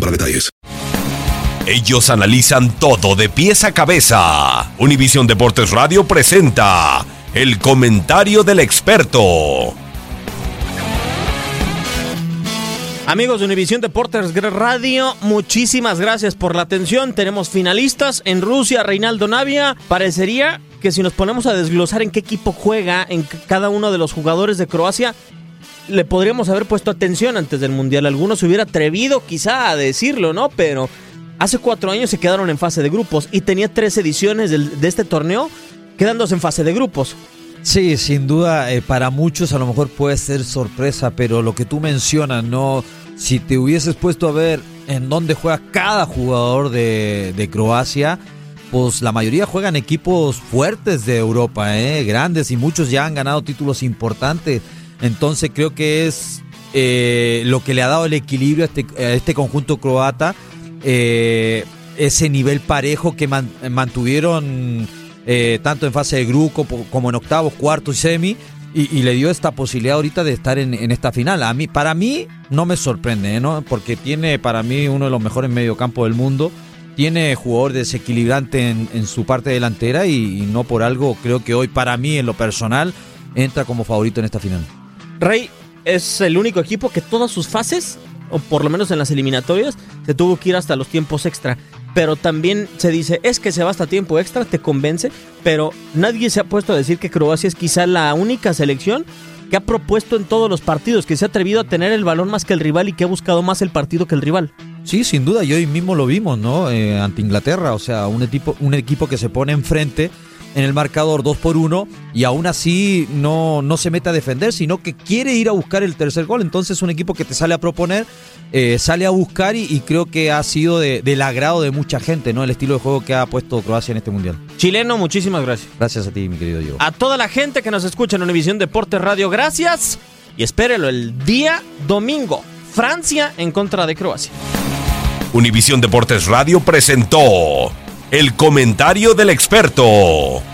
para detalles. Ellos analizan todo de pies a cabeza. Univisión Deportes Radio presenta el comentario del experto. Amigos de Univisión Deportes Radio, muchísimas gracias por la atención. Tenemos finalistas en Rusia, Reinaldo Navia. Parecería que si nos ponemos a desglosar en qué equipo juega en cada uno de los jugadores de Croacia, le podríamos haber puesto atención antes del Mundial. Algunos se hubiera atrevido quizá a decirlo, ¿no? Pero hace cuatro años se quedaron en fase de grupos y tenía tres ediciones de este torneo quedándose en fase de grupos. Sí, sin duda, eh, para muchos a lo mejor puede ser sorpresa, pero lo que tú mencionas, ¿no? Si te hubieses puesto a ver en dónde juega cada jugador de, Croacia, pues la mayoría juegan equipos fuertes de Europa, ¿eh? grandes y muchos ya han ganado títulos importantes. Entonces creo que es eh, lo que le ha dado el equilibrio a este, este conjunto croata, eh, ese nivel parejo que man- mantuvieron eh, tanto en fase de grupo como en octavos, cuartos y semi. Y, le dio esta posibilidad ahorita de estar en, esta final. A mí, para mí no me sorprende. ¿no? Porque tiene para mí uno de los mejores mediocampos del mundo. Tiene jugador desequilibrante en, su parte delantera y no por algo creo que hoy para mí en lo personal entra como favorito en esta final. Rey es el único equipo que todas sus fases, o por lo menos en las eliminatorias, se tuvo que ir hasta los tiempos extra. Pero también se dice, es que se va hasta tiempo extra, te convence, pero nadie se ha puesto a decir que Croacia es quizá la única selección que ha propuesto en todos los partidos, que se ha atrevido a tener el balón más que el rival y que ha buscado más el partido que el rival. Sí, sin duda, y hoy mismo lo vimos, ¿no? Eh, ante Inglaterra, o sea, un equipo, un equipo que se pone enfrente en el marcador 2 por 1 y aún así no, no se mete a defender, sino que quiere ir a buscar el tercer gol. Entonces, un equipo que te sale a proponer, eh, sale a buscar y, y creo que ha sido de- del agrado de mucha gente, ¿no? El estilo de juego que ha puesto Croacia en este mundial. Chileno, muchísimas gracias. Gracias a ti, mi querido Diego. A toda la gente que nos escucha en Univisión Deportes Radio, gracias. Y espérelo el día domingo. Francia en contra de Croacia. Univisión Deportes Radio presentó el comentario del experto.